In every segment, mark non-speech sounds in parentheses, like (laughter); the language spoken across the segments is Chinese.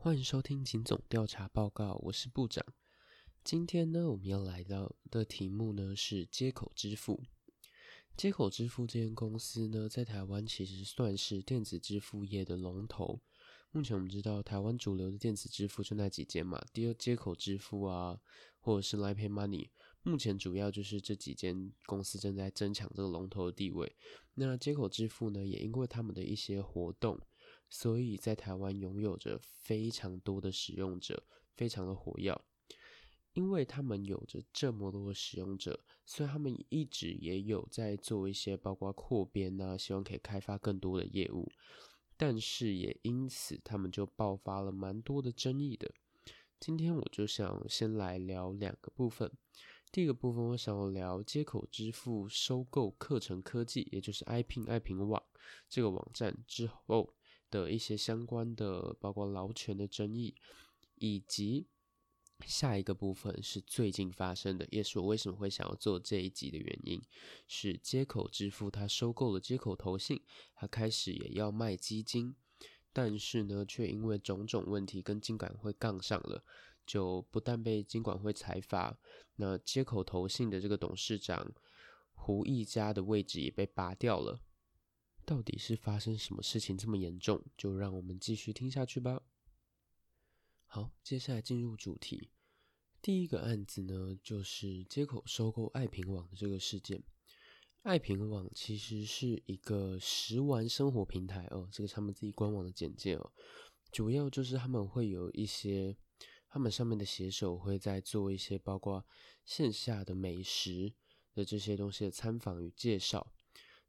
欢迎收听警总调查报告，我是部长。今天呢，我们要来到的题目呢是接口支付。接口支付这间公司呢，在台湾其实算是电子支付业的龙头。目前我们知道，台湾主流的电子支付就那几间嘛，第二接口支付啊，或者是 l i Pay Money。目前主要就是这几间公司正在争抢这个龙头的地位。那接口支付呢，也因为他们的一些活动。所以在台湾拥有着非常多的使用者，非常的火药。因为他们有着这么多的使用者，所以他们一直也有在做一些包括扩编啊，希望可以开发更多的业务。但是也因此，他们就爆发了蛮多的争议的。今天我就想先来聊两个部分。第一个部分，我想要聊接口支付收购课程科技，也就是 iPin 爱平网这个网站之后。的一些相关的，包括劳权的争议，以及下一个部分是最近发生的，也是我为什么会想要做这一集的原因，是接口支付它收购了接口投信，它开始也要卖基金，但是呢，却因为种种问题跟金管会杠上了，就不但被金管会裁罚，那接口投信的这个董事长胡一家的位置也被拔掉了。到底是发生什么事情这么严重？就让我们继续听下去吧。好，接下来进入主题。第一个案子呢，就是接口收购爱平网的这个事件。爱平网其实是一个食玩生活平台哦，这个他们自己官网的简介哦，主要就是他们会有一些，他们上面的写手会在做一些包括线下的美食的这些东西的参访与介绍。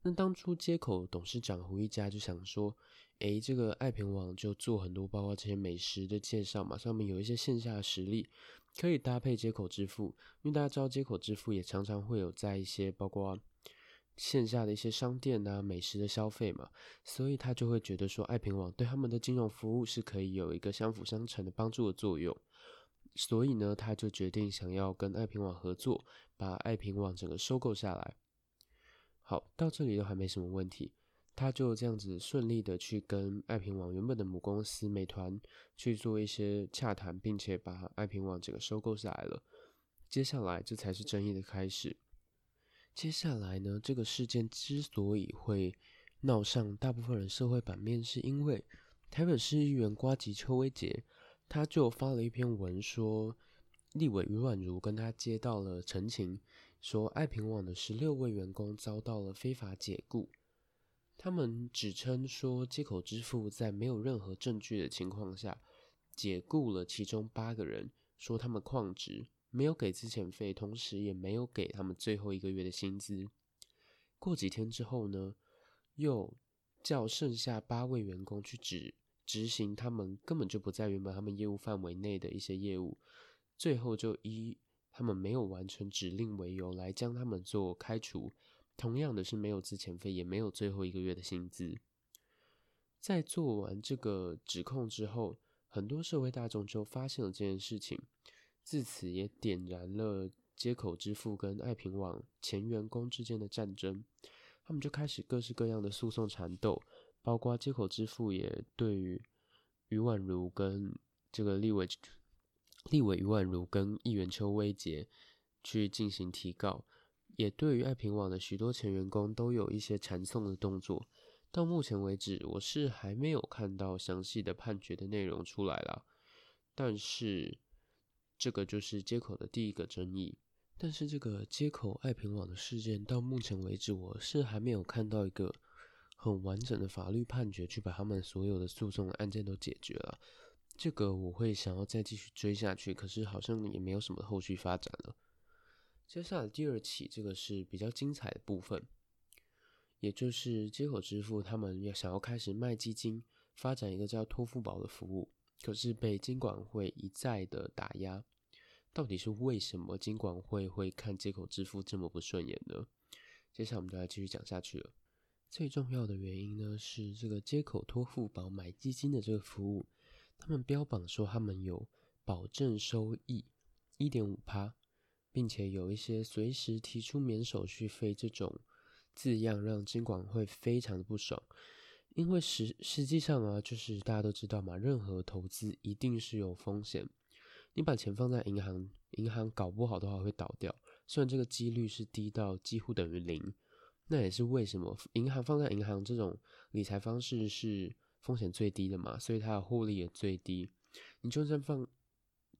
那当初接口董事长胡一家就想说，诶，这个爱平网就做很多，包括这些美食的介绍嘛，上面有一些线下的实力，可以搭配接口支付。因为大家知道，接口支付也常常会有在一些包括线下的一些商店啊、美食的消费嘛，所以他就会觉得说，爱平网对他们的金融服务是可以有一个相辅相成的帮助的作用。所以呢，他就决定想要跟爱平网合作，把爱平网整个收购下来。好，到这里都还没什么问题，他就这样子顺利的去跟爱平网原本的母公司美团去做一些洽谈，并且把爱平网整个收购下来了。接下来这才是争议的开始。接下来呢，这个事件之所以会闹上大部分人社会版面，是因为台北市议员瓜吉邱威杰，他就发了一篇文说。立委余婉如跟他接到了陈情，说爱平网的十六位员工遭到了非法解雇。他们指称说，接口支付在没有任何证据的情况下解雇了其中八个人，说他们旷职，没有给资遣费，同时也没有给他们最后一个月的薪资。过几天之后呢，又叫剩下八位员工去执执行他们根本就不在原本他们业务范围内的一些业务。最后就一他们没有完成指令为由来将他们做开除，同样的是没有资遣费，也没有最后一个月的薪资。在做完这个指控之后，很多社会大众就发现了这件事情，自此也点燃了接口支付跟爱平网前员工之间的战争。他们就开始各式各样的诉讼缠斗，包括接口支付也对于余婉如跟这个立委。立委余婉如跟议员邱威杰去进行提告，也对于爱平网的许多前员工都有一些缠讼的动作。到目前为止，我是还没有看到详细的判决的内容出来了。但是这个就是接口的第一个争议。但是这个接口爱平网的事件到目前为止，我是还没有看到一个很完整的法律判决去把他们所有的诉讼案件都解决了。这个我会想要再继续追下去，可是好像也没有什么后续发展了。接下来第二起，这个是比较精彩的部分，也就是接口支付他们要想要开始卖基金，发展一个叫托付宝的服务，可是被金管会一再的打压。到底是为什么金管会会看接口支付这么不顺眼呢？接下来我们就来继续讲下去了。最重要的原因呢，是这个接口托付宝买基金的这个服务。他们标榜说他们有保证收益一点五趴，并且有一些随时提出免手续费这种字样，让金管会非常的不爽。因为实实际上啊，就是大家都知道嘛，任何投资一定是有风险。你把钱放在银行，银行搞不好的话会倒掉，虽然这个几率是低到几乎等于零，那也是为什么银行放在银行这种理财方式是风险最低的嘛，所以它的获利也最低。你就算放，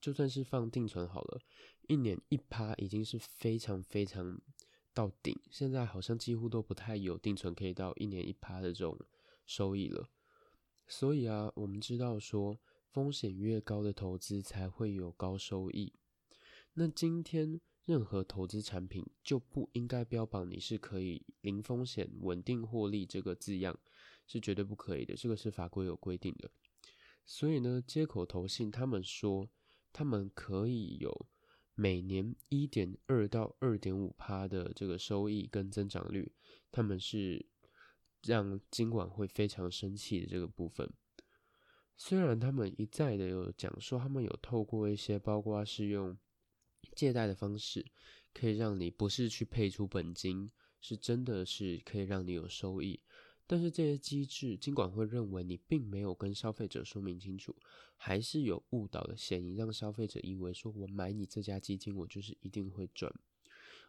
就算是放定存好了，一年一趴已经是非常非常到顶，现在好像几乎都不太有定存可以到一年一趴的这种收益了。所以啊，我们知道说。风险越高的投资才会有高收益。那今天任何投资产品就不应该标榜你是可以零风险、稳定获利这个字样，是绝对不可以的。这个是法规有规定的。所以呢，接口投信他们说，他们可以有每年一点二到二点五趴的这个收益跟增长率，他们是让金管会非常生气的这个部分。虽然他们一再的有讲说，他们有透过一些包括是用借贷的方式，可以让你不是去配出本金，是真的是可以让你有收益。但是这些机制，尽管会认为你并没有跟消费者说明清楚，还是有误导的嫌疑，让消费者以为说我买你这家基金，我就是一定会赚。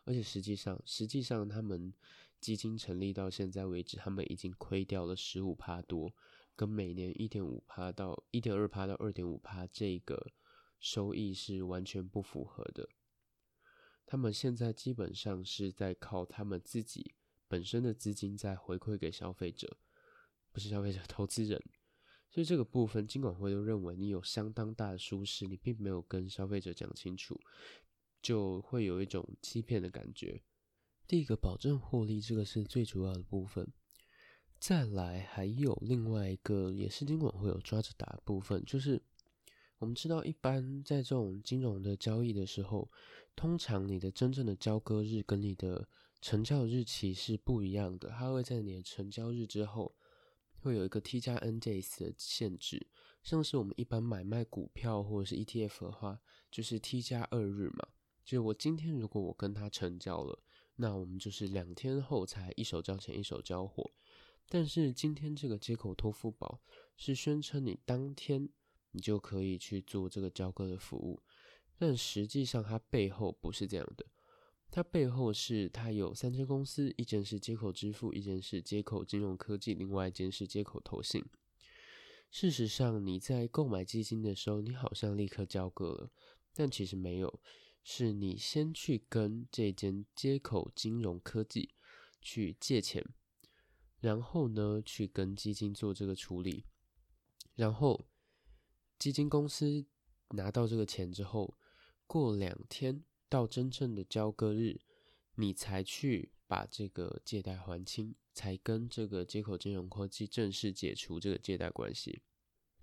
而且实际上，实际上他们基金成立到现在为止，他们已经亏掉了十五趴多。跟每年一点五趴到一点二趴到二点五趴这个收益是完全不符合的。他们现在基本上是在靠他们自己本身的资金在回馈给消费者，不是消费者，投资人。所以这个部分，金管会都认为你有相当大的疏失，你并没有跟消费者讲清楚，就会有一种欺骗的感觉。第一个，保证获利，这个是最主要的部分。再来，还有另外一个也是金管会有抓着打的部分，就是我们知道，一般在这种金融的交易的时候，通常你的真正的交割日跟你的成交日期是不一样的，它会在你的成交日之后会有一个 T 加 N days 的限制，像是我们一般买卖股票或者是 ETF 的话，就是 T 加二日嘛，就我今天如果我跟他成交了，那我们就是两天后才一手交钱一手交货。但是今天这个接口托付宝是宣称你当天你就可以去做这个交割的服务，但实际上它背后不是这样的，它背后是它有三间公司，一间是接口支付，一间是接口金融科技，另外一间是接口投信。事实上你在购买基金的时候，你好像立刻交割了，但其实没有，是你先去跟这间接口金融科技去借钱。然后呢，去跟基金做这个处理，然后基金公司拿到这个钱之后，过两天到真正的交割日，你才去把这个借贷还清，才跟这个接口金融科技正式解除这个借贷关系。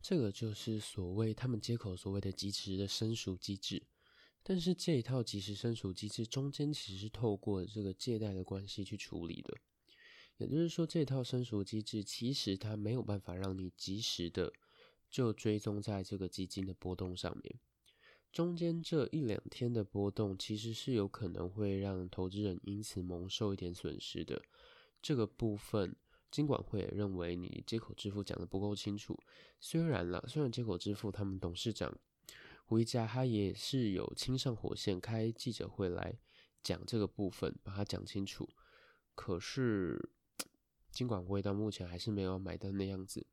这个就是所谓他们接口所谓的及时的申赎机制。但是这一套及时申赎机制中间其实是透过这个借贷的关系去处理的。也就是说，这套申赎机制其实它没有办法让你及时的就追踪在这个基金的波动上面。中间这一两天的波动，其实是有可能会让投资人因此蒙受一点损失的。这个部分，金管会也认为你接口支付讲的不够清楚。虽然啦，虽然接口支付他们董事长胡一家他也是有亲上火线开记者会来讲这个部分，把它讲清楚。可是。(tsk) 金管会到目前还是没有买单的样子，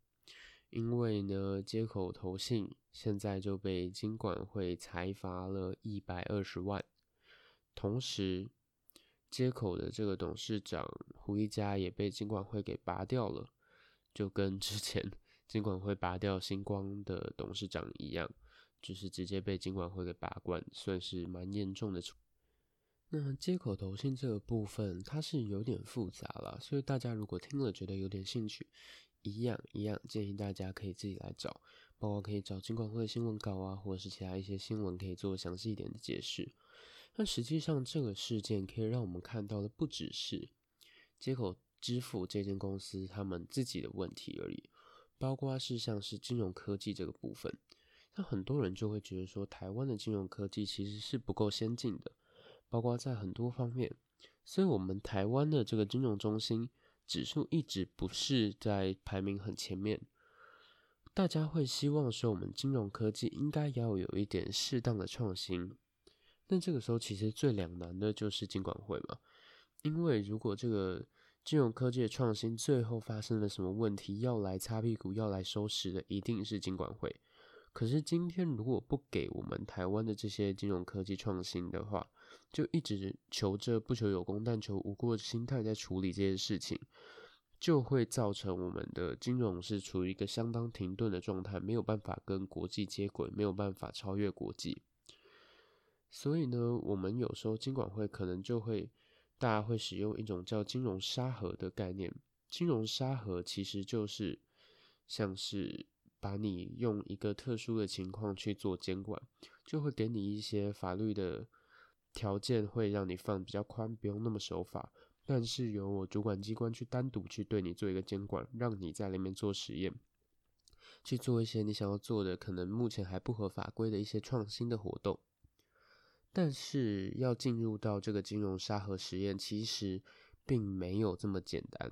因为呢，接口投信现在就被金管会裁罚了一百二十万，同时接口的这个董事长胡一家也被金管会给拔掉了，就跟之前 (laughs) 金管会拔掉星光的董事长一样，就是直接被金管会给拔关，算是蛮严重的。那接口投信这个部分，它是有点复杂了，所以大家如果听了觉得有点兴趣，一样一样建议大家可以自己来找，包括可以找金管会的新闻稿啊，或者是其他一些新闻可以做详细一点的解释。那实际上这个事件可以让我们看到的不只是接口支付这间公司他们自己的问题而已，包括是像是金融科技这个部分，那很多人就会觉得说，台湾的金融科技其实是不够先进的。包括在很多方面，所以我们台湾的这个金融中心指数一直不是在排名很前面，大家会希望说我们金融科技应该要有一点适当的创新。但这个时候其实最两难的就是金管会嘛，因为如果这个金融科技的创新最后发生了什么问题，要来擦屁股、要来收拾的一定是金管会。可是今天如果不给我们台湾的这些金融科技创新的话，就一直求着不求有功，但求无过的心态在处理这些事情，就会造成我们的金融是处于一个相当停顿的状态，没有办法跟国际接轨，没有办法超越国际。所以呢，我们有时候金管会可能就会，大家会使用一种叫金融沙盒的概念。金融沙盒其实就是像是把你用一个特殊的情况去做监管，就会给你一些法律的条件，会让你放比较宽，不用那么守法。但是由我主管机关去单独去对你做一个监管，让你在里面做实验，去做一些你想要做的，可能目前还不合法规的一些创新的活动。但是要进入到这个金融沙盒实验，其实并没有这么简单。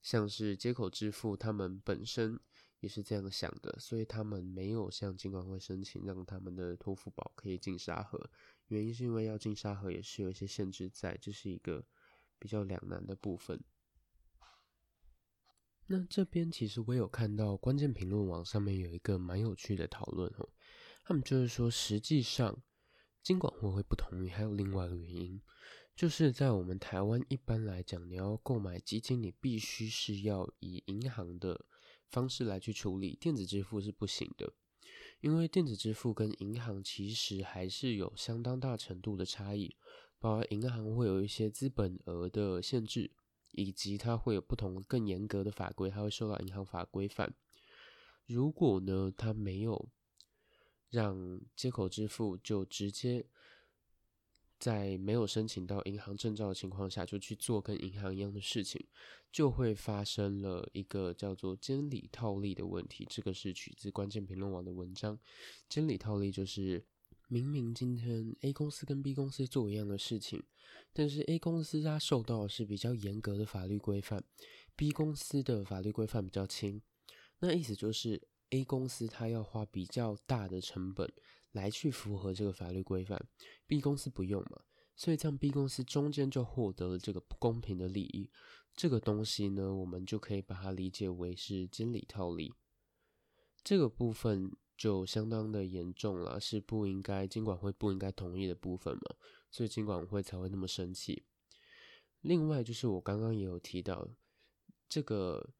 像是接口支付，他们本身也是这样想的，所以他们没有向金管会申请让他们的托付宝可以进沙盒。原因是因为要进沙盒也是有一些限制在，这是一个比较两难的部分。那这边其实我有看到关键评论网上面有一个蛮有趣的讨论哦，他们就是说实际上。金管会会不同意，还有另外一个原因，就是在我们台湾一般来讲，你要购买基金，你必须是要以银行的方式来去处理，电子支付是不行的，因为电子支付跟银行其实还是有相当大程度的差异，包括银行会有一些资本额的限制，以及它会有不同更严格的法规，它会受到银行法规范。如果呢，它没有。让接口支付就直接在没有申请到银行证照的情况下就去做跟银行一样的事情，就会发生了一个叫做监理套利的问题。这个是取自关键评论网的文章。监理套利就是明明今天 A 公司跟 B 公司做一样的事情，但是 A 公司它受到的是比较严格的法律规范，B 公司的法律规范比较轻。那意思就是。A 公司它要花比较大的成本来去符合这个法律规范，B 公司不用嘛，所以这样 B 公司中间就获得了这个不公平的利益。这个东西呢，我们就可以把它理解为是经理套利。这个部分就相当的严重了，是不应该监管会不应该同意的部分嘛，所以监管会才会那么生气。另外就是我刚刚也有提到这个。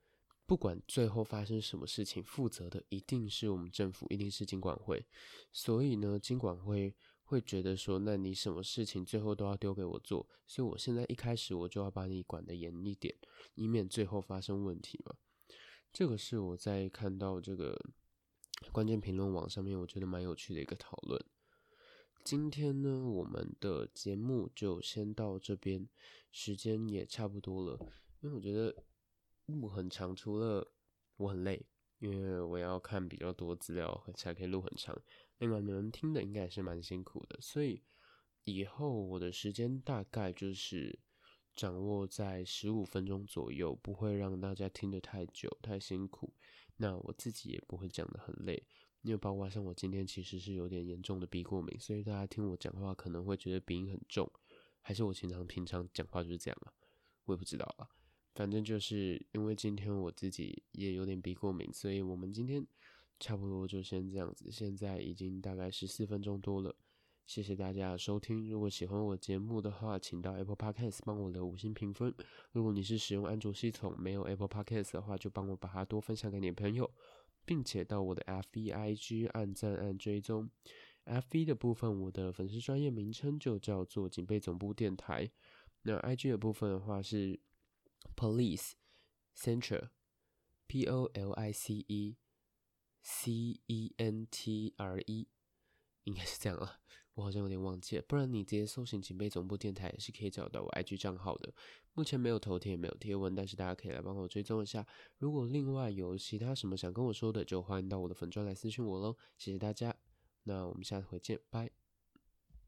不管最后发生什么事情，负责的一定是我们政府，一定是金管会。所以呢，金管会会觉得说，那你什么事情最后都要丢给我做，所以我现在一开始我就要把你管得严一点，以免最后发生问题嘛。这个是我在看到这个关键评论网上面，我觉得蛮有趣的一个讨论。今天呢，我们的节目就先到这边，时间也差不多了，因为我觉得。录很长，除了我很累，因为我要看比较多资料才可以录很长。另外，你们听的应该也是蛮辛苦的，所以以后我的时间大概就是掌握在十五分钟左右，不会让大家听得太久、太辛苦。那我自己也不会讲的很累，因为包括像我今天其实是有点严重的鼻过敏，所以大家听我讲话可能会觉得鼻音很重，还是我平常平常讲话就是这样啊？我也不知道啊。反正就是因为今天我自己也有点鼻过敏，所以我们今天差不多就先这样子。现在已经大概十四分钟多了，谢谢大家的收听。如果喜欢我节目的话，请到 Apple Podcast 帮我留五星评分。如果你是使用安卓系统没有 Apple Podcast 的话，就帮我把它多分享给你朋友，并且到我的 F B I G 按赞按追踪。F B 的部分，我的粉丝专业名称就叫做警备总部电台。那 I G 的部分的话是。Police Central, P O L I C E C E N T R E，应该是这样啊，我好像有点忘记了。不然你直接搜寻“警备总部电台”也是可以找到我 IG 账号的。目前没有头贴，也没有贴文，但是大家可以来帮我追踪一下。如果另外有其他什么想跟我说的，就欢迎到我的粉专来私讯我喽。谢谢大家，那我们下次回见，拜。